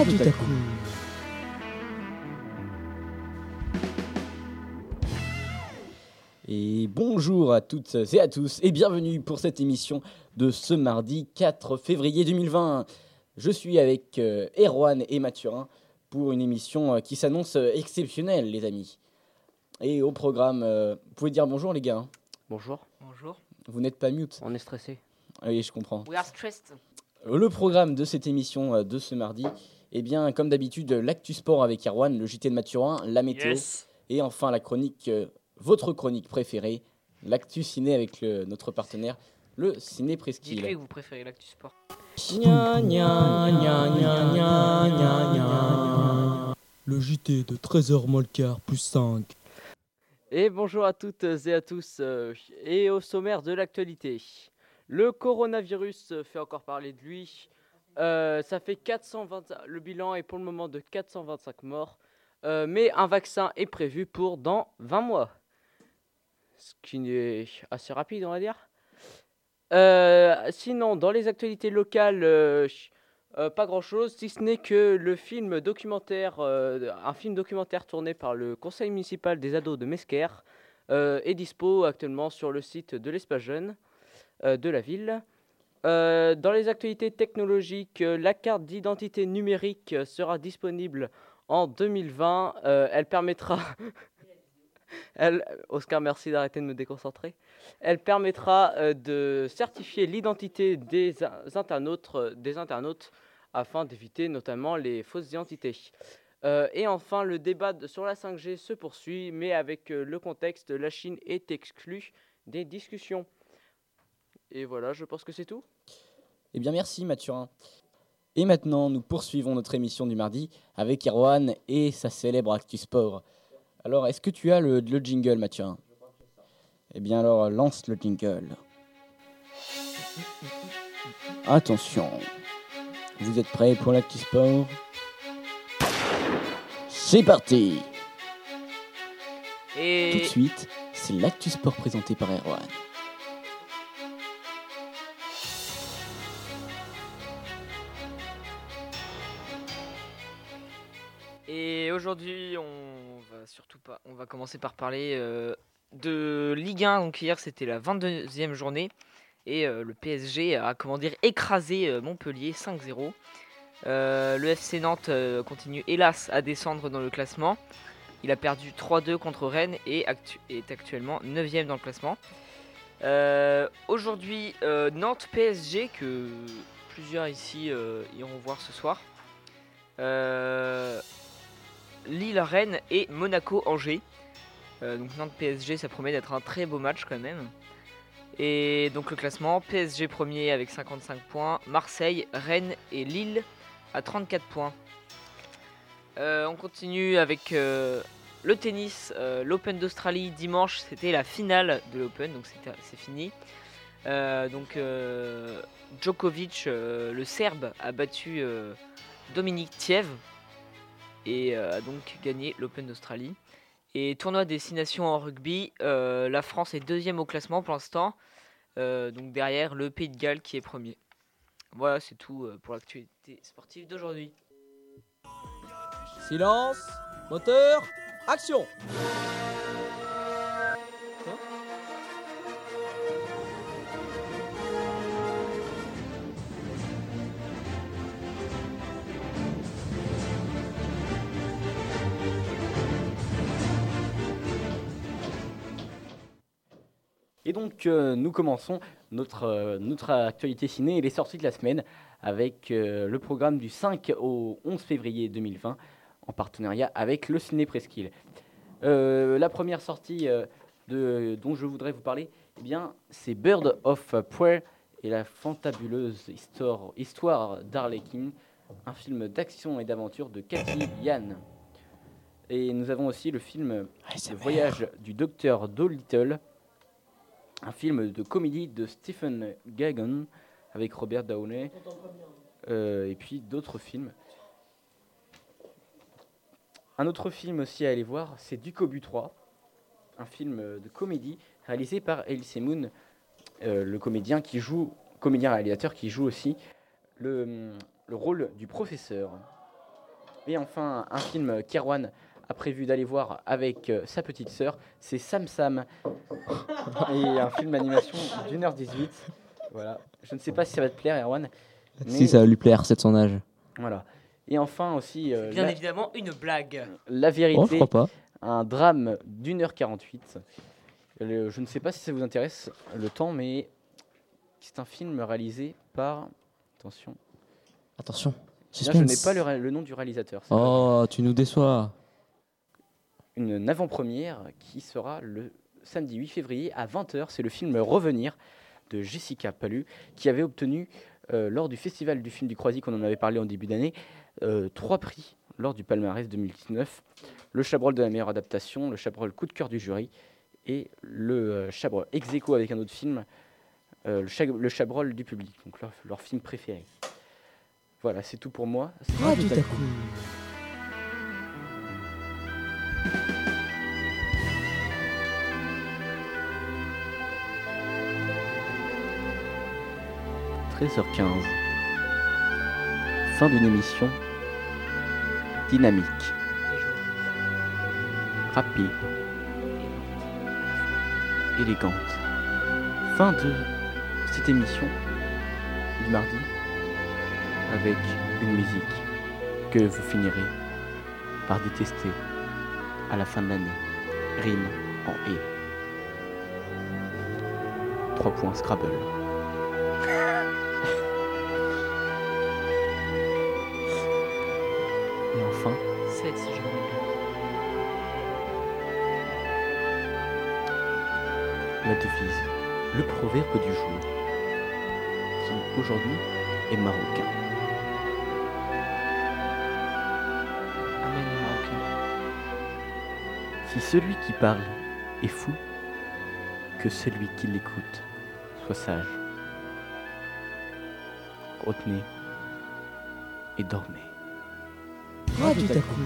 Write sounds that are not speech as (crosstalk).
Ah, tout à coup. Et bonjour à toutes et à tous et bienvenue pour cette émission de ce mardi 4 février 2020. Je suis avec euh, Erwan et Mathurin pour une émission euh, qui s'annonce euh, exceptionnelle les amis. Et au programme, euh, vous pouvez dire bonjour les gars. hein. Bonjour, Bonjour. Vous n'êtes pas mute on est stressé. Oui, je comprends. We are stressed. Le programme de cette émission euh, de ce mardi, eh bien comme d'habitude, l'actu sport avec Erwan, le JT de Mathurin, la météo Yes. et enfin la chronique, euh, votre chronique préférée, l'actu ciné avec le- notre partenaire, le Ciné Dites-lui Presqu'île. que vous préférez l'actu sport. Gna, gna, gna, gna, gna, gna, gna. Le JT de 13h moins plus 5. Et bonjour à toutes et à tous. euh, et au sommaire de l'actualité, le coronavirus fait encore parler de lui. Euh, ça fait 420. Le bilan est pour le moment de 425 morts. Euh, mais un vaccin est prévu pour dans 20 mois. Ce qui est assez rapide, on va dire. Euh, sinon, dans les actualités locales, pas grand chose, si ce n'est que le film documentaire, un film documentaire tourné par le conseil municipal des ados de Mesquer est dispo actuellement sur le site de l'espace jeune de la ville. Euh, dans les actualités technologiques, euh, la carte d'identité numérique sera disponible en 2020. Euh, elle permettra. (laughs) Oscar, merci d'arrêter de me déconcentrer. Elle permettra de certifier l'identité des in- internautes, des internautes afin d'éviter notamment les fausses identités. Et enfin, le débat sur la 5G se poursuit, mais avec le contexte, la Chine est exclue des discussions. Et voilà, je pense que c'est tout. Eh bien merci Mathurin. Et maintenant, nous poursuivons notre émission du mardi avec Erwan et sa célèbre actu sport. Alors, est-ce que tu as le, le jingle Mathurin? Eh bien alors, lance le jingle. Attention, vous êtes prêts pour l'actu sport? C'est parti Tout de Et suite, c'est l'actu sport présenté par Erwan. Aujourd'hui, on va surtout pas, on va commencer par parler euh, de Ligue 1. Donc hier, c'était la 22e journée et euh, le PSG a comment dire écrasé euh, Montpellier 5-0. Euh, le FC Nantes continue hélas à descendre dans le classement. Il a perdu 3-2 contre Rennes et est actuellement 9e dans le classement. Aujourd'hui, Nantes PSG que plusieurs ici iront voir ce soir. Rennes et Monaco, Angers. Euh, donc Nantes PSG, ça promet d'être un très beau match quand même. Et donc le classement, PSG premier avec 55 points, Marseille, Rennes et Lille à 34 points. Euh, on continue avec euh, le tennis, l'Open d'Australie dimanche, c'était la finale de l'Open, donc c'est fini. Donc Djokovic, le Serbe, a battu Dominique Thiev et euh, a donc gagné l'Open d'Australie. Et tournoi destination en rugby, euh, la France est deuxième au classement pour l'instant, euh, donc derrière le Pays de Galles qui est premier. Voilà, c'est tout pour l'actualité sportive d'aujourd'hui. Silence, moteur, action Et donc, euh, nous commençons notre, euh, notre actualité ciné et les sorties de la semaine avec euh, le programme du 5 au 11 février 2020 en partenariat avec le Ciné Presqu'île. La première sortie de, dont je voudrais vous parler, eh bien, c'est Bird of Prey et la fantabuleuse histoire, histoire d'Arlequin, un film d'action et d'aventure de Cathy Yann. Et nous avons aussi le film Le voyage du docteur Dolittle, un film de comédie de Stephen Gagan avec Robert Downey euh, et puis d'autres films. Un autre film aussi à aller voir, c'est Ducobu 3, un film de comédie réalisé par Elise Moon, euh, le comédien qui joue, comédien réalisateur qui joue aussi le, le rôle du professeur. Et enfin, un film qu'Erwan a prévu d'aller voir avec euh, sa petite sœur, c'est Sam Sam. (laughs) Et un film d'animation d'une heure 18. Voilà. Je ne sais pas si ça va te plaire, Erwan. Mais- Si ça va lui plaire, c'est de son âge. Voilà. Et enfin aussi, euh, Bien la, évidemment, une blague. la Oh, je vérité, crois pas. un drame d'une heure 48. Le- je ne sais pas si ça vous intéresse le temps, mais c'est un film réalisé par. Attention. Attention. Là, je n'ai pas le, ré- le nom du réalisateur. Oh, tu nous déçois. Une avant-première qui sera le samedi 8 février à 20h. C'est le film Revenir de Jessica Palu qui avait obtenu euh, lors du festival du film du Croisic, on en avait parlé en début d'année, euh, trois prix lors du palmarès 2019. Le Chabrol de la meilleure adaptation, le Chabrol coup de cœur du jury et le euh, Chabrol ex aequo avec un autre film, le, Cha- le Chabrol du public, donc leur, leur film préféré. Voilà, c'est tout pour moi. C'est Ah, tout tout à à coup. coup. – 13h15. Fin d'une émission dynamique, rapide, élégante. Fin de cette émission du mardi avec une musique que vous finirez par détester à la fin de l'année. Rime en et. 3 points Scrabble. Enfin, 7 si je me rappelle. la devise, le proverbe du jour, qui aujourd'hui est marocain. Amen, marocain. Si celui qui parle est fou, que celui qui l'écoute soit sage. Retenez et dormez. Ah, tout à coup.